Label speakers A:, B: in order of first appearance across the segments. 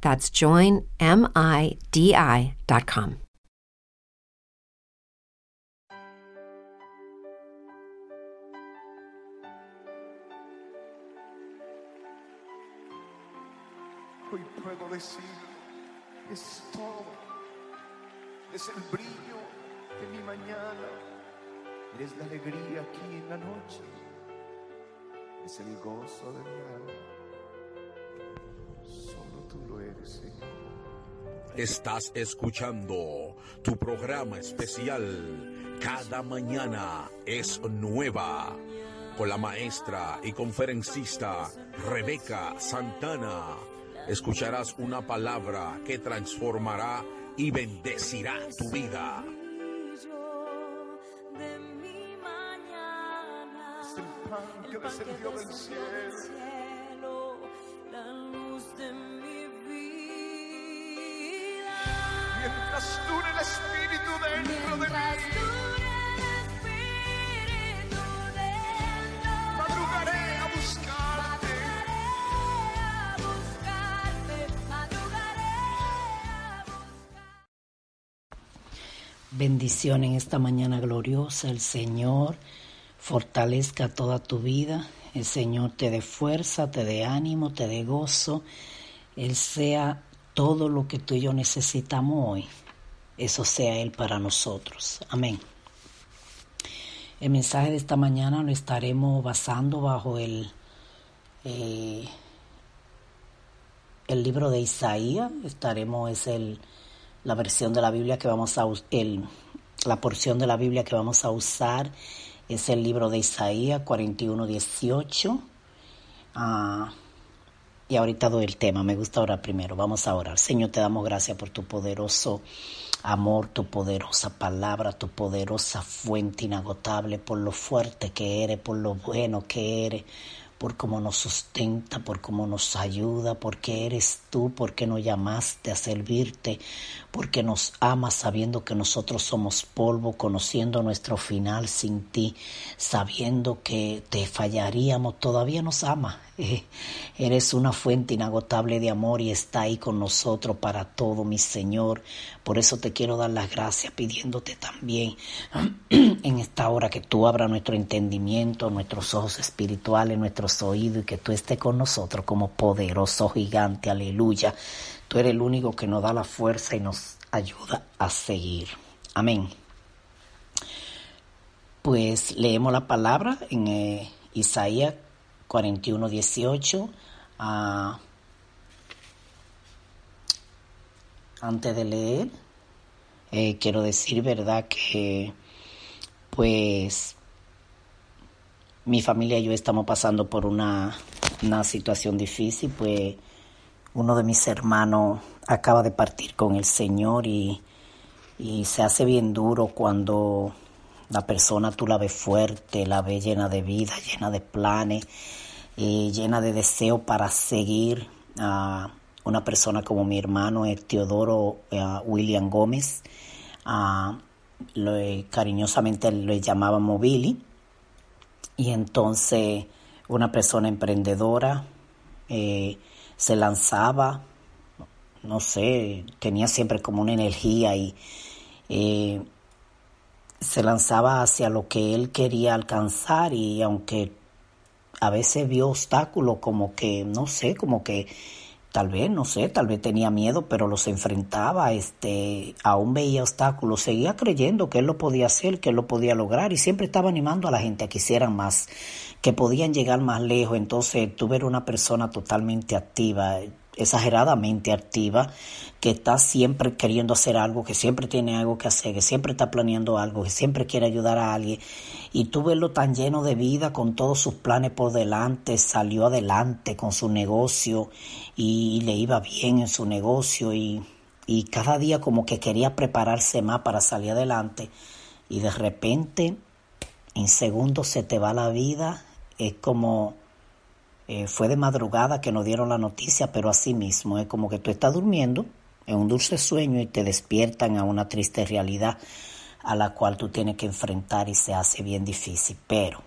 A: That's joinmidi.com.
B: Hoy puedo decir, es todo. Es el brillo de mi mañana. La alegría aquí en la noche. Es el gozo de mi alma. Solo tú lo eres, Señor.
C: Estás escuchando tu programa especial Cada mañana es nueva con la maestra y conferencista Rebeca Santana. Escucharás una palabra que transformará y bendecirá tu vida.
D: de mi mañana,
B: Es el pan que descendió del cielo, Mientras dure el Espíritu dentro de
D: Mientras
B: mí,
D: dure el Espíritu dentro de
B: madrugaré a buscarte.
D: Madrugaré a buscarte, madrugaré a buscarte.
E: Bendición en esta mañana gloriosa. El Señor fortalezca toda tu vida. El Señor te dé fuerza, te dé ánimo, te dé gozo. Él sea todo lo que tú y yo necesitamos hoy. Eso sea Él para nosotros. Amén. El mensaje de esta mañana lo estaremos basando bajo el, eh, el libro de Isaías. Estaremos, es el, la versión de la Biblia que vamos a el, la porción de la Biblia que vamos a usar es el libro de Isaías 41, 18. Ah, y ahorita doy el tema, me gusta orar primero. Vamos a orar. Señor, te damos gracias por tu poderoso amor, tu poderosa palabra, tu poderosa fuente inagotable, por lo fuerte que eres, por lo bueno que eres, por cómo nos sustenta, por cómo nos ayuda, porque eres tú, porque nos llamaste a servirte, porque nos amas sabiendo que nosotros somos polvo, conociendo nuestro final sin ti, sabiendo que te fallaríamos, todavía nos ama. Eh, eres una fuente inagotable de amor y está ahí con nosotros para todo, mi Señor. Por eso te quiero dar las gracias pidiéndote también en esta hora que tú abras nuestro entendimiento, nuestros ojos espirituales, nuestros oídos y que tú estés con nosotros como poderoso gigante. Aleluya. Tú eres el único que nos da la fuerza y nos ayuda a seguir. Amén. Pues leemos la palabra en eh, Isaías 41, 18. Ah, antes de leer, eh, quiero decir, ¿verdad? Que pues mi familia y yo estamos pasando por una, una situación difícil, pues uno de mis hermanos acaba de partir con el Señor y, y se hace bien duro cuando la persona tú la ves fuerte, la ves llena de vida, llena de planes, eh, llena de deseo para seguir a una persona como mi hermano eh, Teodoro eh, William Gómez. lo, cariñosamente le llamábamos Billy. Y entonces una persona emprendedora se lanzaba, no sé, tenía siempre como una energía y eh, se lanzaba hacia lo que él quería alcanzar y aunque a veces vio obstáculos como que, no sé, como que tal vez, no sé, tal vez tenía miedo, pero los enfrentaba, este, aún veía obstáculos, seguía creyendo que él lo podía hacer, que él lo podía lograr y siempre estaba animando a la gente a que hicieran más, que podían llegar más lejos. Entonces, tú eres una persona totalmente activa, exageradamente activa, que está siempre queriendo hacer algo, que siempre tiene algo que hacer, que siempre está planeando algo, que siempre quiere ayudar a alguien. Y tú verlo tan lleno de vida, con todos sus planes por delante, salió adelante con su negocio y, le iba bien en su negocio y, y cada día como que quería prepararse más para salir adelante. Y de repente, en segundos se te va la vida, es como eh, fue de madrugada que nos dieron la noticia, pero así mismo es como que tú estás durmiendo en un dulce sueño y te despiertan a una triste realidad a la cual tú tienes que enfrentar y se hace bien difícil. Pero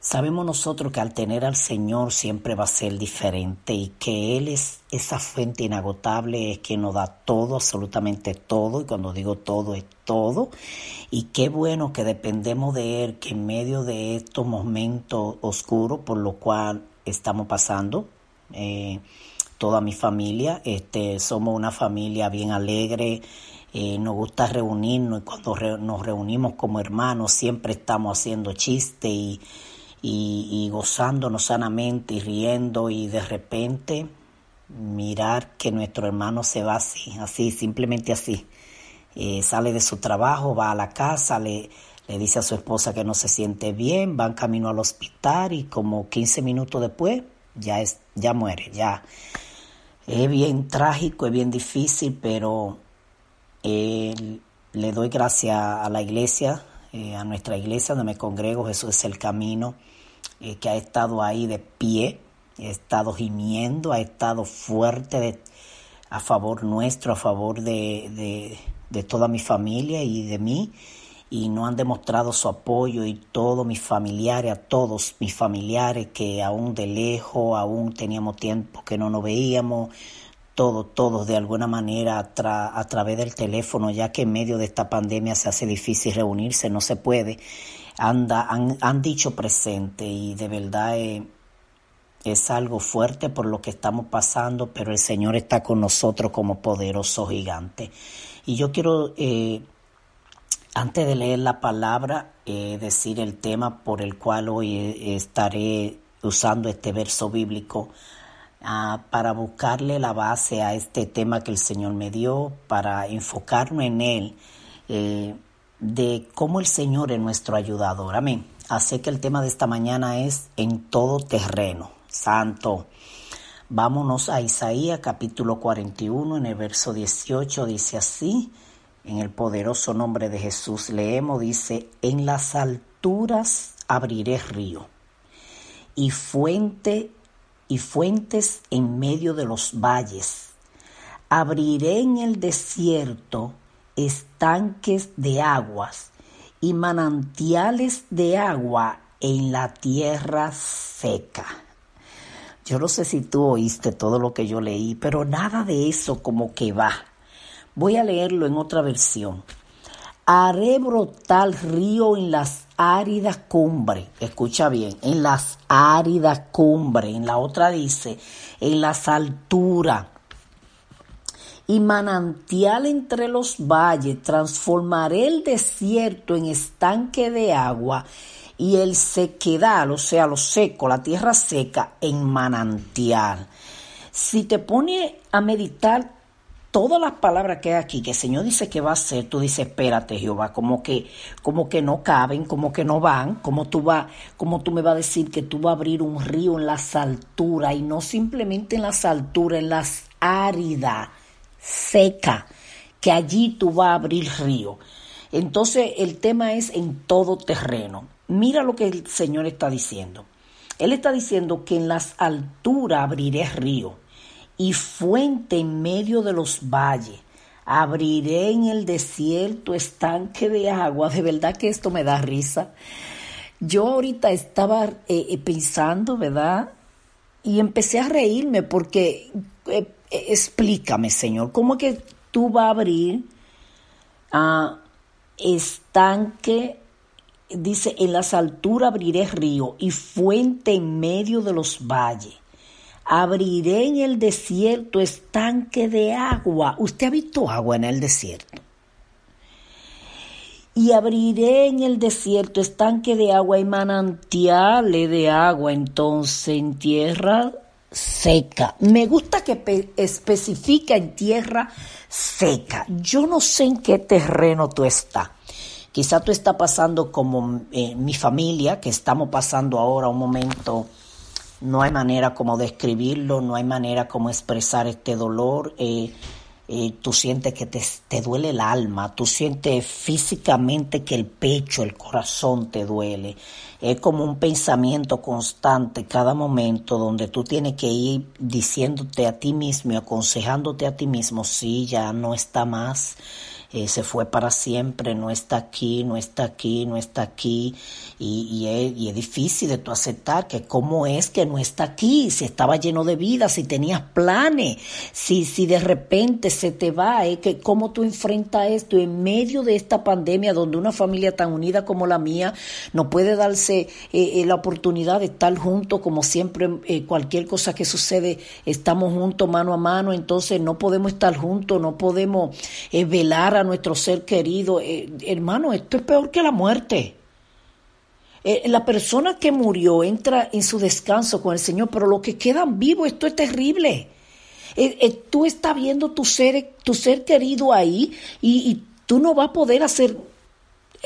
E: sabemos nosotros que al tener al Señor siempre va a ser diferente y que Él es esa fuente inagotable, es quien nos da todo, absolutamente todo, y cuando digo todo es todo. Y qué bueno que dependemos de Él, que en medio de estos momentos oscuros, por lo cual estamos pasando. Eh, toda mi familia, este, somos una familia bien alegre, eh, nos gusta reunirnos y cuando nos reunimos como hermanos siempre estamos haciendo chistes y, y, gozándonos sanamente y riendo y de repente mirar que nuestro hermano se va así, así, simplemente así. Eh, sale de su trabajo, va a la casa, le, le dice a su esposa que no se siente bien, van camino al hospital y como 15 minutos después ya, es, ya muere, ya. Es bien trágico, es bien difícil, pero le doy gracias a la iglesia, eh, a nuestra iglesia donde me congrego, Jesús es el camino, eh, que ha estado ahí de pie, ha estado gimiendo, ha estado fuerte a favor nuestro, a favor de, de, de toda mi familia y de mí y no han demostrado su apoyo y todos mis familiares, a todos mis familiares que aún de lejos, aún teníamos tiempo que no nos veíamos, todos, todos de alguna manera a, través del teléfono, ya que en medio de esta pandemia se hace difícil reunirse, no se puede, anda, han, han dicho presente y de verdad es algo fuerte por lo que estamos pasando, pero el Señor está con nosotros como poderoso gigante. Y yo quiero... Eh, antes de leer la palabra, eh, decir el tema por el cual hoy eh, estaré usando este verso bíblico ah, para buscarle la base a este tema que el Señor me dio, para enfocarme en él, de cómo el Señor es nuestro ayudador. Amén. Así que el tema de esta mañana es en todo terreno. Santo. Vámonos a Isaías capítulo 41 en el verso 18 dice así en el poderoso nombre de Jesús leemos, dice, en las alturas abriré río y fuente y fuentes en medio de los valles. Abriré en el desierto estanques de aguas y manantiales de agua en la tierra seca. Yo no sé si tú oíste todo lo que yo leí, pero nada de eso como que va. Voy a leerlo en otra versión. Haré brotar río en las áridas cumbres. Escucha bien, en las áridas cumbres. En la otra dice, en las alturas. Y manantial entre los valles. Transformaré el desierto en estanque de agua y el sequedal, o sea, lo seco, la tierra seca, en manantial. Si te pone a meditar todas las palabras que hay aquí, que el Señor dice que va a hacer, tú dices, espérate, Jehová, como que, como que no caben, como que no van, como tú va, como tú me vas a decir que tú vas a abrir un río en las alturas, y no simplemente en las alturas, en las áridas, seca, que allí tú vas a abrir río. Entonces el tema es en todo terreno. Mira lo que el Señor está diciendo. Él está diciendo que en las alturas abriré río y fuente en medio de los valles. Abriré en el desierto estanque de agua. De verdad que esto me da risa. Yo ahorita estaba eh, eh, pensando, ¿verdad? Y empecé a reírme porque, eh, explícame, Señor, ¿cómo que tú vas a abrir a estanque? Dice, en las alturas abriré río y fuente en medio de los valles abriré en el desierto estanque de agua. ¿Usted ha visto agua en el desierto? Y abriré en el desierto estanque de agua y manantiales de agua entonces en tierra seca. Me gusta que especifica en tierra seca. Yo no sé en qué terreno tú estás. Quizá tú estás pasando como eh, mi familia, que estamos pasando ahora un momento, no hay manera como describirlo, no hay manera como expresar este dolor. Eh, eh, tú sientes que te, te, duele el alma, tú sientes físicamente que el pecho, el corazón te duele. Es como un pensamiento constante cada momento donde tú tienes que ir diciéndote a ti mismo y aconsejándote a ti mismo, sí, ya no está más eh, se fue para siempre, no está aquí, no está aquí, no está aquí, y, es, difícil de tú aceptar que cómo es que no está aquí, si estaba lleno de vida, si tenías planes, si, si de repente se te va, eh, que cómo tú enfrentas esto en medio de esta pandemia donde una familia tan unida como la mía no puede darse eh, la oportunidad de estar juntos como siempre, cualquier cosa que sucede, estamos juntos mano a mano, entonces no podemos estar juntos, no podemos velar a nuestro ser querido. Eh, hermano, esto es peor que la muerte. Eh, la persona que murió entra en su descanso con el Señor, pero los que quedan vivos, esto es terrible. Eh, tú estás viendo tu ser, tu ser querido ahí y, y tú no vas a poder hacer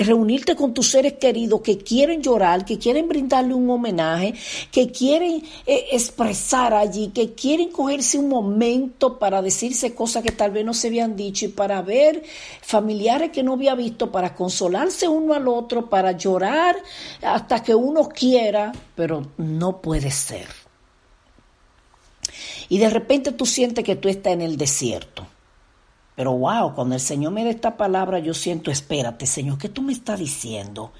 E: reunirte con tus seres queridos que quieren llorar, que quieren brindarle un homenaje, que quieren eh, expresar allí, que quieren cogerse un momento para decirse cosas que tal vez no se habían dicho y para ver familiares que no había visto, para consolarse uno al otro, para llorar hasta que uno quiera, pero no puede ser. Y de repente tú sientes que tú estás en el desierto pero wow, cuando el Señor me da esta palabra, yo siento, espérate, Señor, ¿qué tú me estás diciendo?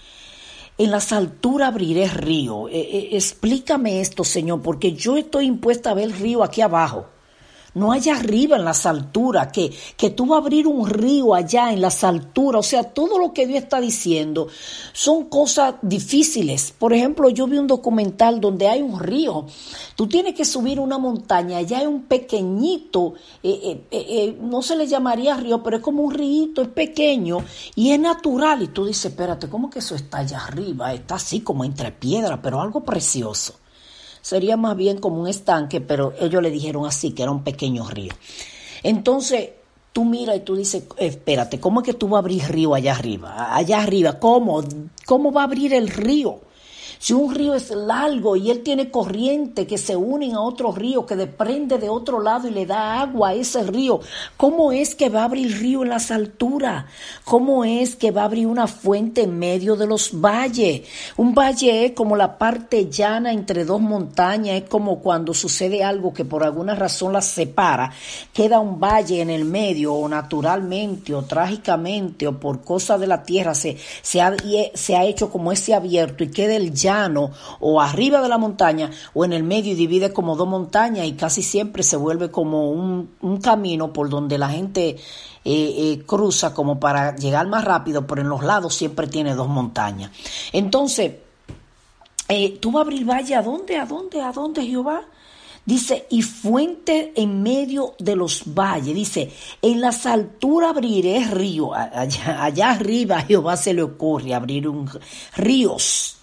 E: En las alturas abriré río. Eh, eh, explícame esto, Señor, porque yo estoy impuesta a ver el río aquí abajo no allá arriba en las alturas, que, que tú vas a abrir un río allá en las alturas. O sea, todo lo que Dios está diciendo son cosas difíciles. Por ejemplo, yo vi un documental donde hay un río. Tú tienes que subir una montaña, allá hay un pequeñito, eh, eh, eh, no se le llamaría río, pero es como un río, es pequeño y es natural. Y tú dices, espérate, ¿cómo que eso está allá arriba? Está así como entre piedras, pero algo precioso sería más bien como un estanque, pero ellos le dijeron así, que era un pequeño río. Entonces, tú miras y tú dices, espérate, ¿cómo es que tú vas a abrir río allá arriba? Allá arriba, ¿cómo? ¿Cómo va a abrir el río? Si un río es largo y él tiene corriente que se unen a otro río, que desprende de otro lado y le da agua a ese río, ¿cómo es que va a abrir río en las alturas? ¿Cómo es que va a abrir una fuente en medio de los valles? Un valle es como la parte llana entre dos montañas, es como cuando sucede algo que por alguna razón las separa, queda un valle en el medio o naturalmente o trágicamente o por cosa de la tierra se, se, ha, se ha hecho como ese abierto y queda el llano o arriba de la montaña o en el medio y divide como dos montañas y casi siempre se vuelve como un, camino por donde la gente eh, eh, cruza como para llegar más rápido, pero en los lados siempre tiene dos montañas. Entonces, eh, tú vas a abrir valle, ¿a dónde? ¿A dónde? ¿A dónde, Jehová? Dice, y fuente en medio de los valles. Dice, en las alturas abriré río. Allá, arriba Jehová se le ocurre abrir un ríos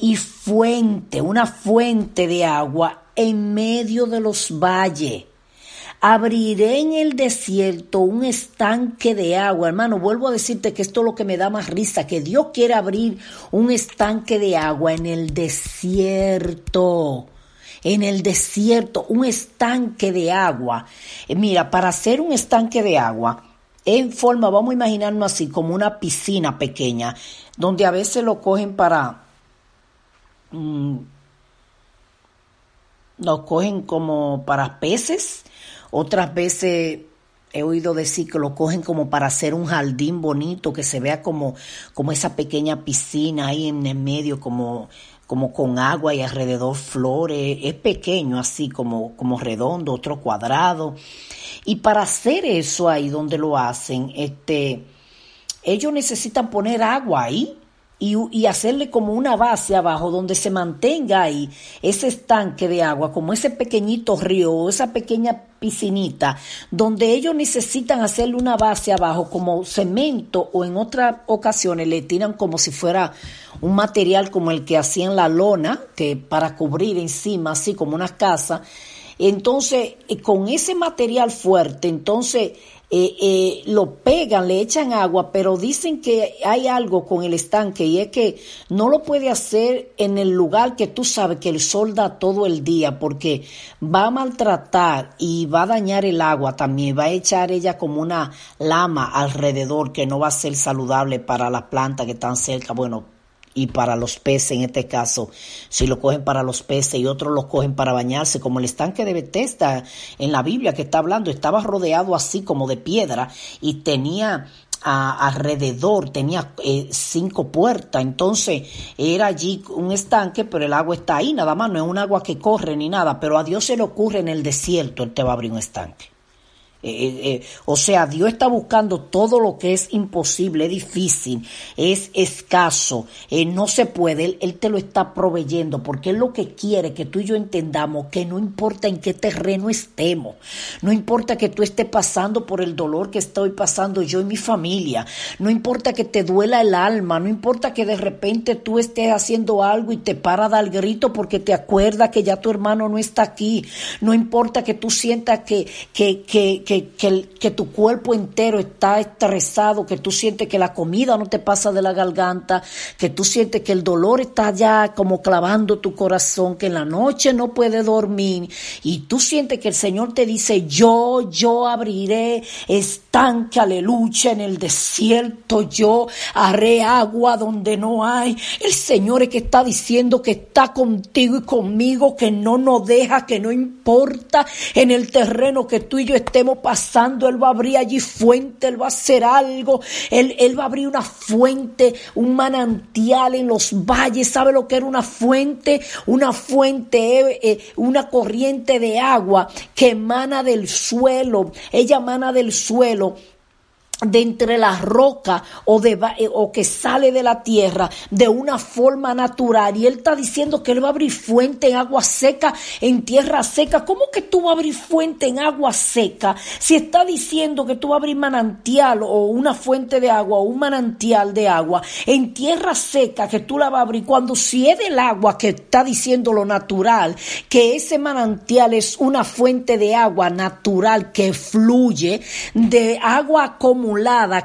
E: y fuente, una fuente de agua en medio de los valles. Abriré en el desierto un estanque de agua. Hermano, vuelvo a decirte que esto es lo que me da más risa, que Dios quiere abrir un estanque de agua en el desierto. En el desierto, un estanque de agua. Eh, mira, para hacer un estanque de agua, en forma, vamos a imaginarnos así, como una piscina pequeña, donde a veces lo cogen para Mm, nos cogen como para peces, otras veces he oído decir que lo cogen como para hacer un jardín bonito, que se vea como, como esa pequeña piscina ahí en el medio, como, como con agua y alrededor flores, es pequeño así como, como redondo, otro cuadrado. Y para hacer eso ahí donde lo hacen, este, ellos necesitan poner agua ahí y, hacerle como una base abajo donde se mantenga ahí ese estanque de agua, como ese pequeñito río o esa pequeña piscinita, donde ellos necesitan hacerle una base abajo como cemento o en otras ocasiones le tiran como si fuera un material como el que hacían la lona, que para cubrir encima, así como una casa. Entonces, eh, con ese material fuerte, entonces eh, eh, lo pegan, le echan agua, pero dicen que hay algo con el estanque y es que no lo puede hacer en el lugar que tú sabes que el sol da todo el día porque va a maltratar y va a dañar el agua también, va a echar ella como una lama alrededor que no va a ser saludable para las plantas que están cerca. Bueno, y para los peces en este caso, si lo cogen para los peces y otros lo cogen para bañarse, como el estanque de Bethesda en la Biblia que está hablando, estaba rodeado así como de piedra y tenía alrededor tenía eh, cinco puertas, entonces era allí un estanque, pero el agua está ahí, nada más, no es un agua que corre ni nada, pero a Dios se le ocurre en el desierto, Él te va a abrir un estanque. Eh, eh, eh, o sea, Dios está buscando todo lo que es imposible, es difícil, es escaso, no se puede, él, te lo está proveyendo porque Él lo que quiere que tú y yo entendamos que no importa en qué terreno estemos, no importa que tú estés pasando por el dolor que estoy pasando yo y mi familia, no importa que te duela el alma, no importa que de repente tú estés haciendo algo y te para dar grito porque te acuerdas que ya tu hermano no está aquí, no importa que tú sientas que, que, que que, tu cuerpo entero está estresado, que tú sientes que la comida no te pasa de la garganta, que tú sientes que el dolor está ya como clavando tu corazón, que en la noche no puedes dormir y tú sientes que el Señor te dice, yo, yo abriré estanque, aleluya, en el desierto, yo haré agua donde no hay. El Señor es que está diciendo que está contigo y conmigo, que no nos deja, que no importa en el terreno que tú y yo estemos pasando, Él va a abrir allí fuente, Él va a hacer algo, Él, él va a abrir una fuente, un manantial en los valles. ¿Sabe lo que era una fuente? Una fuente, eh, eh, una corriente de agua que emana del suelo. Ella emana del suelo de entre las rocas o, de, eh, o que sale de la tierra de una forma natural. Y él está diciendo que él va a abrir fuente en agua seca, en tierra seca. ¿Cómo que tú vas a abrir fuente en agua seca? Si está diciendo que tú vas a abrir manantial o una fuente de agua o un manantial de agua en tierra seca que tú la vas a abrir, cuando si es del agua que está diciendo lo natural, que ese manantial es una fuente de agua natural que fluye, de agua como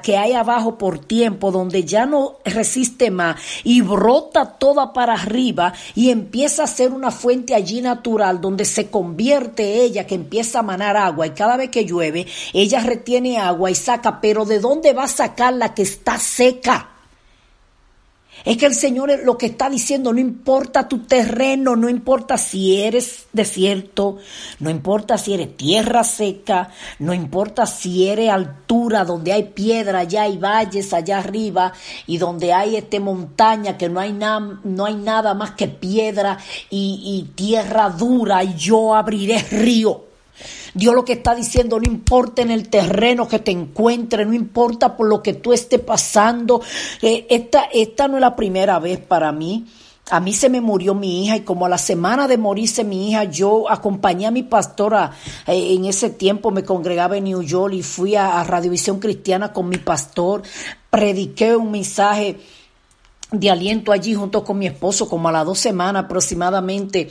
E: que hay abajo por tiempo, donde ya no resiste más y brota toda para arriba y empieza a ser una fuente allí natural donde se convierte ella, que empieza a manar agua y cada vez que llueve, ella retiene agua y saca, pero ¿de dónde va a sacar la que está seca? Es que el Señor lo que está diciendo, no importa tu terreno, no importa si eres desierto, no importa si eres tierra seca, no importa si eres altura donde hay piedra, allá hay valles allá arriba y donde hay este montaña que no hay, no hay nada más que piedra y, y tierra dura y yo abriré río. Dios lo que está diciendo, no importa en el terreno que te encuentres, no importa por lo que tú estés pasando. Eh, esta, esta no es la primera vez para mí. A mí se me murió mi hija y como a la semana de morirse mi hija, yo acompañé a mi pastora. Eh, en ese tiempo me congregaba en New York y fui a, a Radiovisión Cristiana con mi pastor. Prediqué un mensaje de aliento allí junto con mi esposo como a las dos semanas aproximadamente.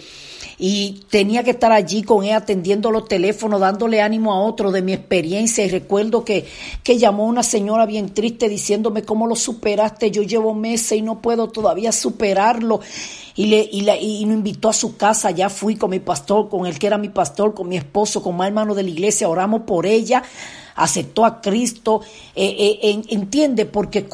E: Y tenía que estar allí con él atendiendo los teléfonos, dándole ánimo a otro de mi experiencia. Y recuerdo que, que llamó una señora bien triste diciéndome cómo lo superaste, yo llevo meses y no puedo todavía superarlo y, le, y, la, y invitó a su casa, ya fui con mi pastor, con el que era mi pastor, con mi esposo, con más hermano de la iglesia, oramos por ella aceptó a Cristo, eh, eh, entiende, porque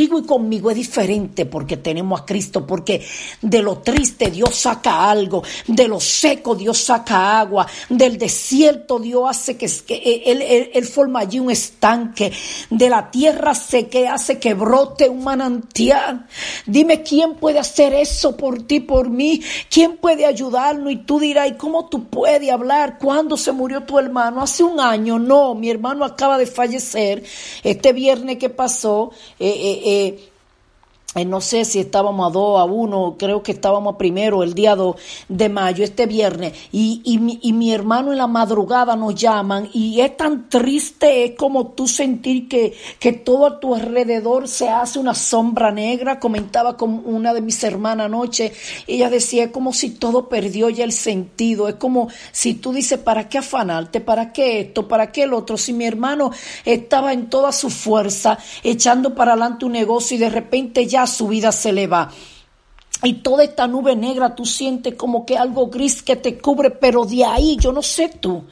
E: contigo y conmigo es diferente, porque tenemos a Cristo, porque de lo triste Dios saca algo, de lo seco Dios saca agua, del desierto Dios hace que, eh, él, él, forma allí un estanque, de la tierra seca hace que brote un manantial. Dime quién puede hacer eso por ti, por mí, quién puede ayudarnos y tú dirás, ¿y cómo tú puedes hablar? ¿Cuándo se murió tu hermano? Hace un año, no, mi hermano acaba de fallecer. Este viernes que pasó, eh, eh, eh, no sé si estábamos a dos, a uno, creo que estábamos primero, el día 2 de mayo, este viernes, y, y, mi, y mi hermano en la madrugada nos llaman, y es tan triste, es como tú sentir que, que todo a tu alrededor se hace una sombra negra, comentaba con una de mis hermanas anoche, ella decía, es como si todo perdió ya el sentido, es como si tú dices, ¿para qué afanarte? ¿Para qué esto? ¿Para qué el otro? Si mi hermano estaba en toda su fuerza, echando para adelante un negocio y de repente ya su vida se le va. Y toda esta nube negra tú sientes como que algo gris que te cubre, pero de ahí, yo no sé tú,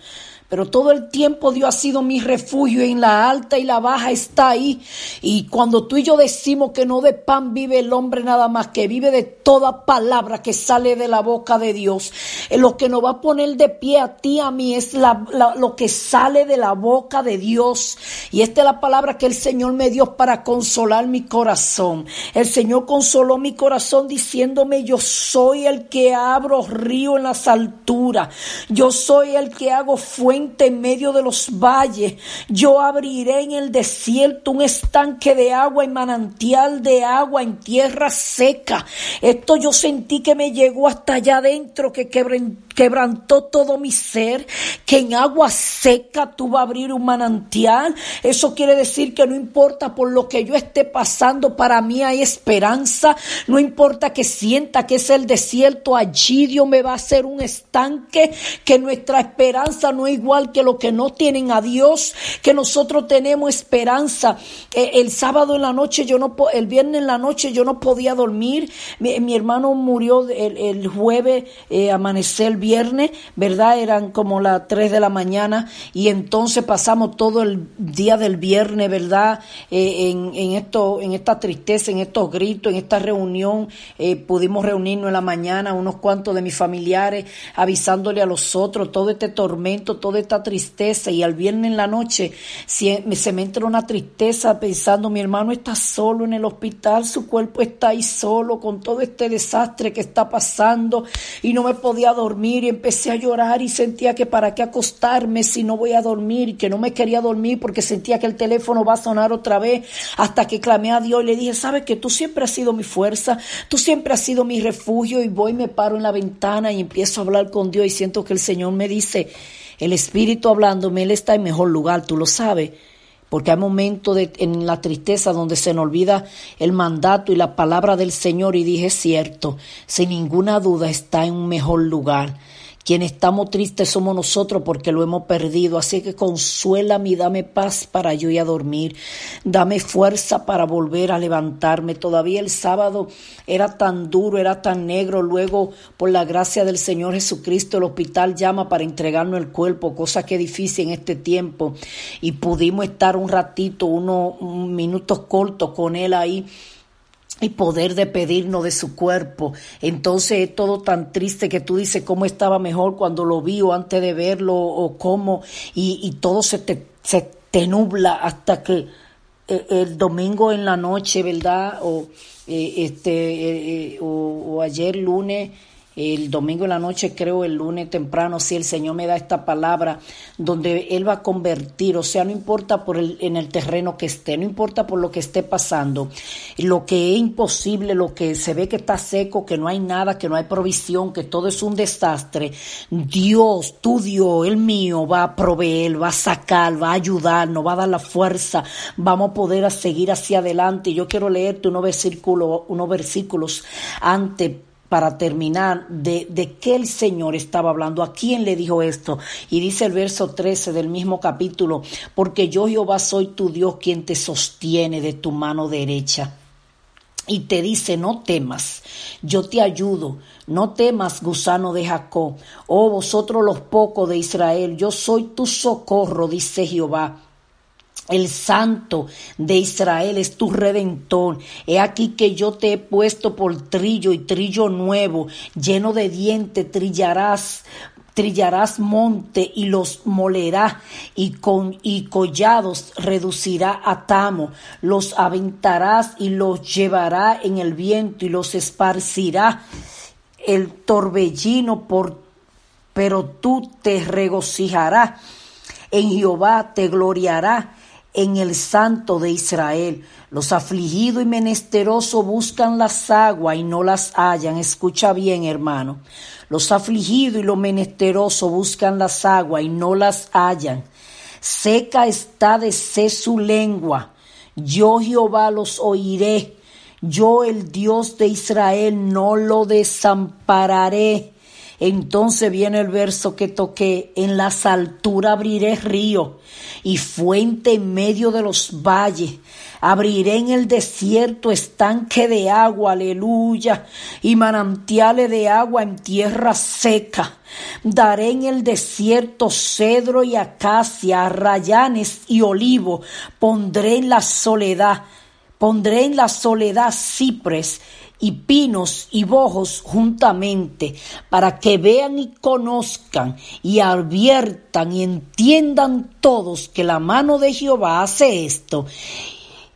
E: pero todo el tiempo Dios ha sido mi refugio en la alta y la baja está ahí. Y cuando tú y yo decimos que no de pan vive el hombre nada más, que vive de toda palabra que sale de la boca de Dios, eh, lo que nos va a poner de pie a ti, a mí, es lo que sale de la boca de Dios. Y esta es la palabra que el Señor me dio para consolar mi corazón. El Señor consoló mi corazón diciéndome, yo soy el que abro río en las alturas. Yo soy el que hago fuente en medio de los valles. Yo abriré en el desierto un estanque de agua y manantial de agua en tierra seca. Esto yo sentí que me llegó hasta allá adentro, que quebrantó todo mi ser, que en agua seca tú vas a abrir un manantial. Eso quiere decir que no importa por lo que yo esté pasando, para mí hay esperanza. No importa que sienta que es el desierto, allí Dios me va a hacer un estanque, que nuestra esperanza no es igual que los que no tienen a Dios, que nosotros tenemos esperanza. Eh, el sábado en la noche, yo no, el viernes en la noche yo no podía dormir. Mi, hermano murió el, jueves, eh, amanecer el viernes, ¿verdad? Eran como las 3 de la mañana y entonces pasamos todo el día del viernes, ¿verdad? Eh, en, esto, en esta tristeza, en estos gritos, en esta reunión. pudimos reunirnos en la mañana, unos cuantos de mis familiares, avisándole a los otros todo este tormento, todo esta tristeza y al viernes en la noche se me entra una tristeza pensando mi hermano está solo en el hospital, su cuerpo está ahí solo con todo este desastre que está pasando y no me podía dormir y empecé a llorar y sentía que para qué acostarme si no voy a dormir que no me quería dormir porque sentía que el teléfono va a sonar otra vez. Hasta que clamé a Dios y le dije, sabes que tú siempre has sido mi fuerza, tú siempre has sido mi refugio. Y voy, me paro en la ventana y empiezo a hablar con Dios y siento que el Señor me dice, el Espíritu hablándome, Él está en mejor lugar, tú lo sabes. Porque hay momentos en la tristeza donde se nos olvida el mandato y la palabra del Señor y dije, cierto, sin ninguna duda está en un mejor lugar. Quienes estamos tristes somos nosotros porque lo hemos perdido. Así que consuélame y dame paz para yo ir a dormir. Dame fuerza para volver a levantarme. Todavía el sábado era tan duro, era tan negro. Luego, por la gracia del Señor Jesucristo, el hospital llama para entregarnos el cuerpo, cosa que es difícil en este tiempo. Y pudimos estar un ratito, unos minutos cortos con él ahí y poder de pedirnos de su cuerpo. Entonces es todo tan triste que tú dices cómo estaba mejor cuando lo vi o antes de verlo o cómo y, y todo se te, se te nubla hasta que eh, el, domingo en la noche, ¿verdad? O, eh, este, eh, o ayer lunes el domingo en la noche, creo el lunes temprano, si el Señor me da esta palabra, donde Él va a convertir, o sea, no importa por el, en el terreno que esté, no importa por lo que esté pasando, lo que es imposible, lo que se ve que está seco, que no hay nada, que no hay provisión, que todo es un desastre, Dios, tu Dios, el mío, va a proveer, va a sacar, va a ayudar, nos va a dar la fuerza, vamos a poder seguir hacia adelante. Yo quiero leerte unos versículos, unos versículos antes para terminar, de, de qué el Señor estaba hablando, a quién le dijo esto. Y dice el verso 13 del mismo capítulo, porque yo Jehová soy tu Dios quien te sostiene de tu mano derecha. Y te dice, no temas, yo te ayudo, no temas, gusano de Jacob, oh vosotros los pocos de Israel, yo soy tu socorro, dice Jehová. El santo de Israel es tu redentor. He aquí que yo te he puesto por trillo y trillo nuevo, lleno de dientes, trillarás trillarás monte y los molerá y con y collados reducirá a tamo. Los aventarás y los llevará en el viento y los esparcirá el torbellino por pero tú te regocijarás. En Jehová te gloriará en el Santo de Israel. Los afligidos y menesterosos buscan las aguas y no las hallan. Escucha bien, hermano. Los afligidos y los menesterosos buscan las aguas y no las hallan. Seca está de sé su lengua. Yo Jehová los oiré. Yo el Dios de Israel no lo desampararé. Entonces viene el verso que toqué, en las alturas abriré río y fuente en medio de los valles. Abriré en el desierto estanque de agua, aleluya, y manantiales de agua en tierra seca. Daré en el desierto cedro y acacia, arrayanes y olivo. Pondré en la soledad, pondré en la soledad cipres y pinos y bojos juntamente, para que vean y conozcan y adviertan y entiendan todos que la mano de Jehová hace esto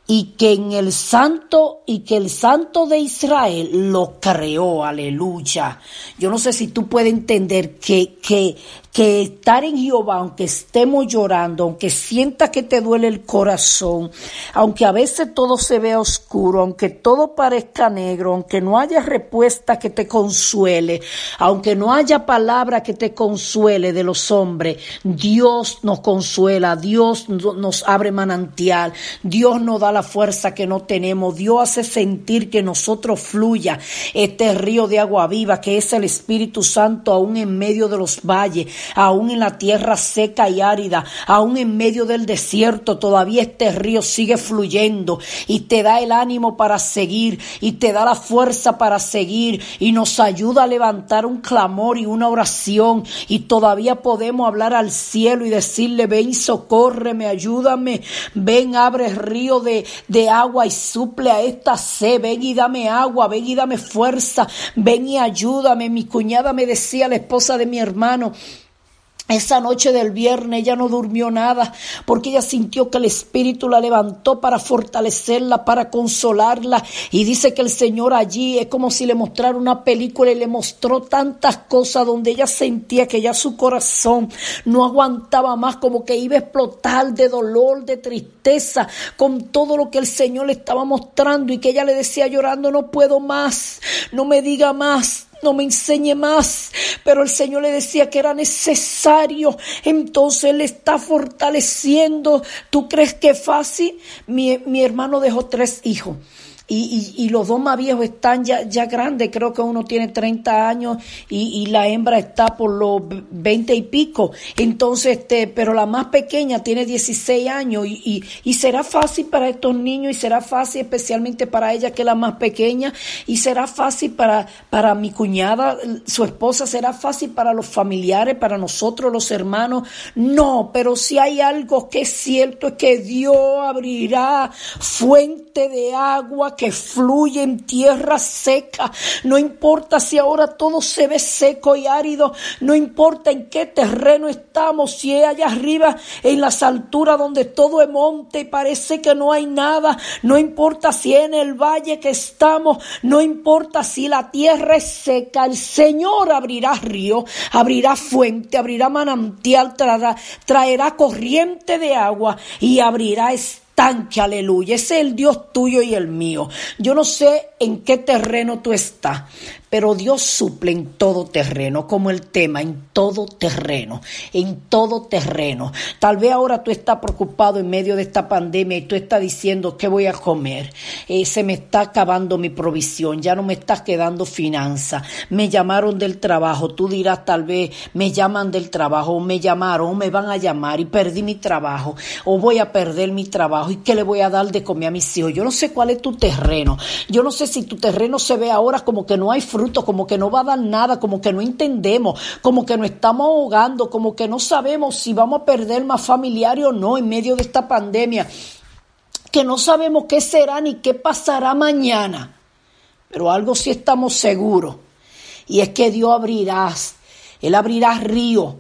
E: y que en el santo y que el santo de Israel lo creó, aleluya. Yo no sé si tú puedes entender que, que, que estar en Jehová, aunque estemos llorando, aunque sienta que te duele el corazón, aunque a veces todo se vea oscuro, aunque todo parezca negro, aunque no haya respuesta que te consuele, aunque no haya palabra que te consuele de los hombres, Dios nos consuela, Dios nos abre manantial, Dios nos da la fuerza que no tenemos, Dios hace sentir que nosotros fluya este río de agua viva que es el Espíritu Santo aún en medio de los valles aún en la tierra seca y árida, aún en medio del desierto, todavía este río sigue fluyendo y te da el ánimo para seguir y te da la fuerza para seguir y nos ayuda a levantar un clamor y una oración. Y todavía podemos hablar al cielo y decirle, ven, socórreme, ayúdame, ven, abre el río de, de agua y suple a esta sed, ven y dame agua, ven y dame fuerza, ven y ayúdame. Mi cuñada me decía, la esposa de mi hermano, esa noche del viernes ella no durmió nada porque ella sintió que el Espíritu la levantó para fortalecerla, para consolarla. Y dice que el Señor allí es como si le mostrara una película y le mostró tantas cosas donde ella sentía que ya su corazón no aguantaba más, como que iba a explotar de dolor, de tristeza, con todo lo que el Señor le estaba mostrando y que ella le decía llorando, no puedo más, no me diga más no me enseñe más. Pero el Señor le decía que era necesario. Entonces Él está fortaleciendo. ¿Tú crees que es fácil? Mi, mi hermano dejó tres hijos. Y, y, los dos más viejos están ya, ya grandes, creo que uno tiene 30 años y, y, la hembra está por los 20 y pico. Entonces, este, pero la más pequeña tiene 16 años y, y, será fácil para estos niños y será fácil especialmente para ella que es la más pequeña y será fácil para, para mi cuñada, su esposa, será fácil para los familiares, para nosotros los hermanos. No, pero si hay algo que es cierto es que Dios abrirá fuente de agua que fluye en tierra seca. No importa si ahora todo se ve seco y árido, no importa en qué terreno estamos, si es allá arriba en las alturas donde todo es monte y parece que no hay nada, no importa si es en el valle que estamos, no importa si la tierra es seca, el Señor abrirá río, abrirá fuente, abrirá manantial, traerá, traerá corriente de agua y abrirá tanque, aleluya. Ese es el Dios tuyo y el mío. Yo no sé en qué terreno tú estás, pero Dios suple en todo terreno, como el tema, en todo terreno, en todo terreno. Tal vez ahora tú estás preocupado en medio de esta pandemia y tú estás diciendo, ¿qué voy a comer? Eh, se me está acabando mi provisión, ya no me está quedando finanza. Me llamaron del trabajo, tú dirás tal vez, me llaman del trabajo, o me llamaron, o me van a llamar y perdí mi trabajo, o voy a perder mi trabajo y qué le voy a dar de comer a mis hijos. Yo no sé cuál es tu terreno. Yo no sé si tu terreno se ve ahora como que no hay fruto como que no va a dar nada, como que no entendemos, como que nos estamos ahogando, como que no sabemos si vamos a perder más familiares o no en medio de esta pandemia, que no sabemos qué será ni qué pasará mañana. Pero algo sí estamos seguros, y es que Dios abrirá, Él abrirá río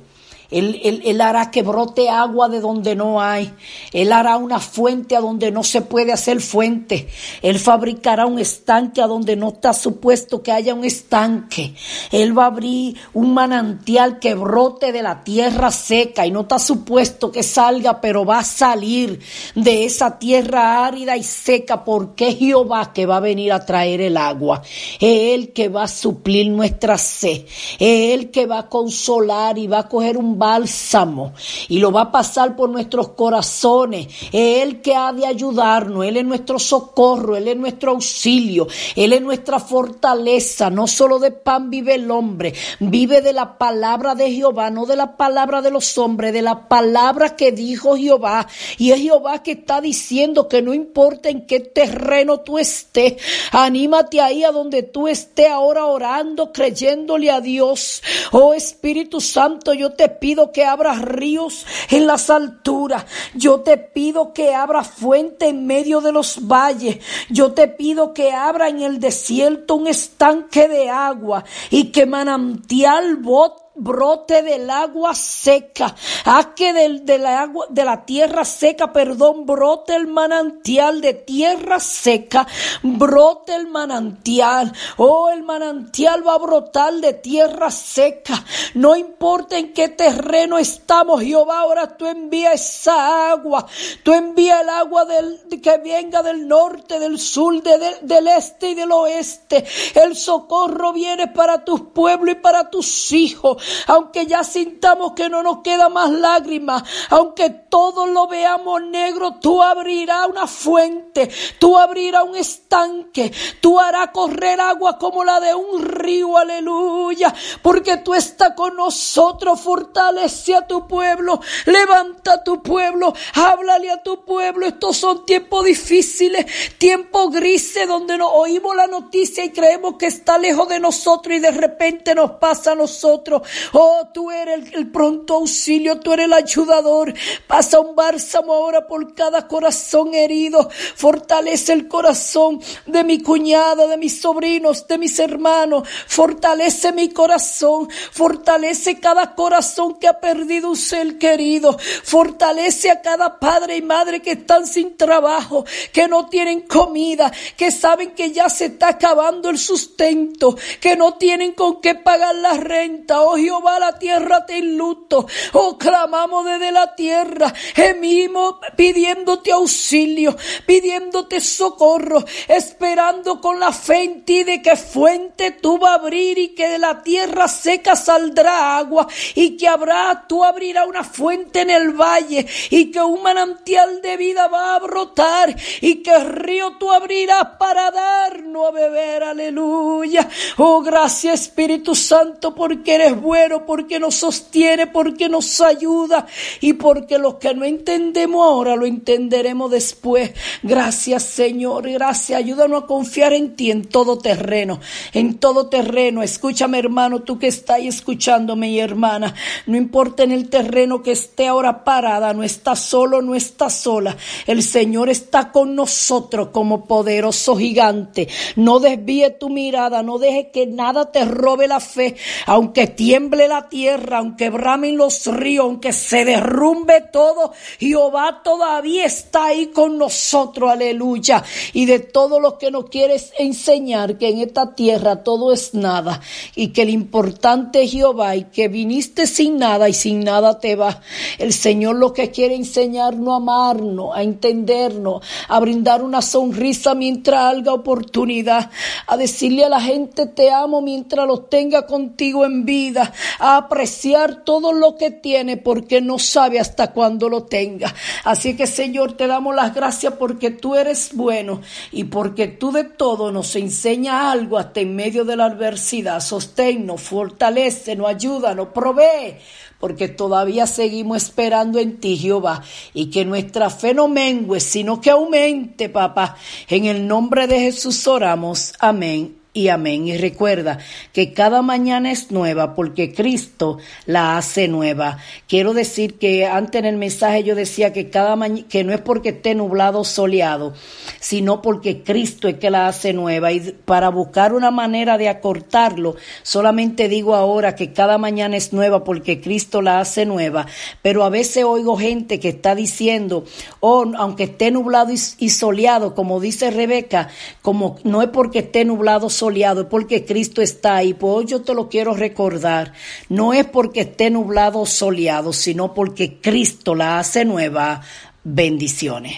E: Él, él, él, hará que brote agua de donde no hay. Él hará una fuente a donde no se puede hacer fuente. Él fabricará un estanque a donde no está supuesto que haya un estanque. Él va a abrir un manantial que brote de la tierra seca y no está supuesto que salga, pero va a salir de esa tierra árida y seca porque es Jehová que va a venir a traer el agua. Es Él que va a suplir nuestra sed. Es Él que va a consolar y va a coger un bálsamo y lo va a pasar por nuestros corazones. Es Él que ha de ayudarnos. Él es nuestro socorro. Él es nuestro auxilio. Él es nuestra fortaleza. No solo de pan vive el hombre. Vive de la palabra de Jehová, no de la palabra de los hombres, de la palabra que dijo Jehová. Y es Jehová que está diciendo que no importa en qué terreno tú estés, anímate ahí a donde tú estés ahora orando, creyéndole a Dios. Oh Espíritu Santo, yo te pido que abras ríos en las alturas. Yo te pido que abra fuente en medio de los valles. Yo te pido que abra en el desierto un estanque de agua y que manantial bote brote del agua seca, haz que del, de la agua, de la tierra seca, perdón, brote el manantial de tierra seca, brote el manantial, oh, el manantial va a brotar de tierra seca, no importa en qué terreno estamos, Jehová, ahora tú envía esa agua, tú envía el agua del, que venga del norte, del sur, del este y del oeste, el socorro viene para tus pueblos y para tus hijos, aunque ya sintamos que no nos queda más lágrimas, aunque todos lo veamos negro, tú abrirás una fuente, tú abrirás un estanque, tú harás correr agua como la de un río, aleluya, porque tú estás con nosotros, fortalece a tu pueblo, levanta a tu pueblo, háblale a tu pueblo, estos son tiempos difíciles, tiempos grises donde nos oímos la noticia y creemos que está lejos de nosotros y de repente nos pasa a nosotros. Oh, tú eres el, pronto auxilio, tú eres el ayudador. Pasa un bálsamo ahora por cada corazón herido. Fortalece el corazón de mi cuñada, de mis sobrinos, de mis hermanos. Fortalece mi corazón. Fortalece cada corazón que ha perdido un ser querido. Fortalece a cada padre y madre que están sin trabajo, que no tienen comida, que saben que ya se está acabando el sustento, que no tienen con qué pagar la renta. Oh Jehová, la tierra te luto. Oh, clamamos desde la tierra, gemimos pidiéndote auxilio, pidiéndote socorro, esperando con la fe en ti de que fuente tú va a abrir y que de la tierra seca saldrá agua y que habrá, tú abrirás una fuente en el valle y que un manantial de vida va a brotar y que el río tú abrirás para darnos a beber, aleluya. Oh, gracias Espíritu Santo porque eres bueno porque nos sostiene, porque nos ayuda y porque lo que no entendemos ahora lo entenderemos después. Gracias Señor, gracias. Ayúdanos a confiar en ti en todo terreno, en todo terreno. Escúchame hermano, tú que estás escuchándome y hermana, no importa en el terreno que esté ahora parada, no está solo, no está sola. El Señor está con nosotros como poderoso gigante. No desvíe tu mirada, no deje que nada te robe la fe, aunque tiemble la tierra, aunque bramen los ríos, aunque se derrumbe todo, Jehová todavía está ahí con nosotros, aleluya. Y de todo lo que nos quieres enseñar, que en esta tierra todo es nada y que el importante es Jehová y que viniste sin nada y sin nada te va. El Señor lo que quiere enseñarnos a amarnos, a entendernos, a brindar una sonrisa mientras haya oportunidad, a decirle a la gente te amo mientras los tenga contigo en vida, a apreciar todo lo que tiene porque no sabe hasta cuándo lo tenga. Así que Señor, te damos las gracias porque tú eres bueno y porque tú de todo nos enseña algo hasta en medio de la adversidad. Sosténnos, fortalecenos, ayúdanos, provee porque todavía seguimos esperando en ti, Jehová, y que nuestra fe no mengue, sino que aumente, papá. En el nombre de Jesús oramos. Amén y amén. Y recuerda que cada mañana es nueva porque Cristo la hace nueva. Quiero decir que antes en el mensaje yo decía que cada que no es porque esté nublado soleado, sino porque Cristo es que la hace nueva y para buscar una manera de acortarlo, solamente digo ahora que cada mañana es nueva porque Cristo la hace nueva, pero a veces oigo gente que está diciendo, "Oh, aunque esté nublado y, soleado", como dice Rebeca, como no es porque esté nublado soleado, es porque Cristo está ahí. Pues yo te lo quiero recordar. No es porque esté nublado o soleado, sino porque Cristo la hace nueva. Bendiciones.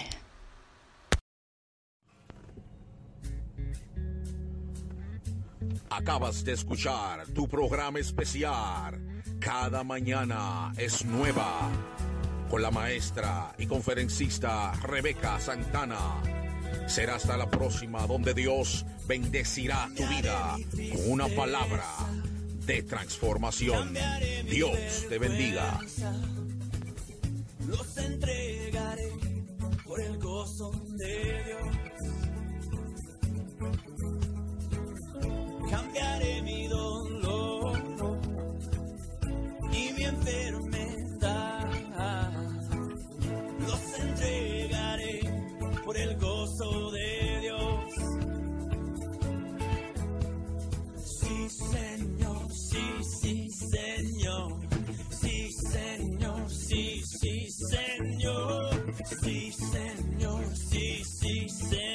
C: Acabas de escuchar tu programa especial. Cada mañana es nueva. Con la maestra y conferencista Rebeca Santana Será hasta la próxima donde Dios bendecirá tu vida con una palabra de transformación. Dios te bendiga.
F: Los entregaré por el gozo de Dios. Cambiaré mi dolor y mi enfermedad. Los entregaré por el gozo señor, sí, señor, sí, sí, señor.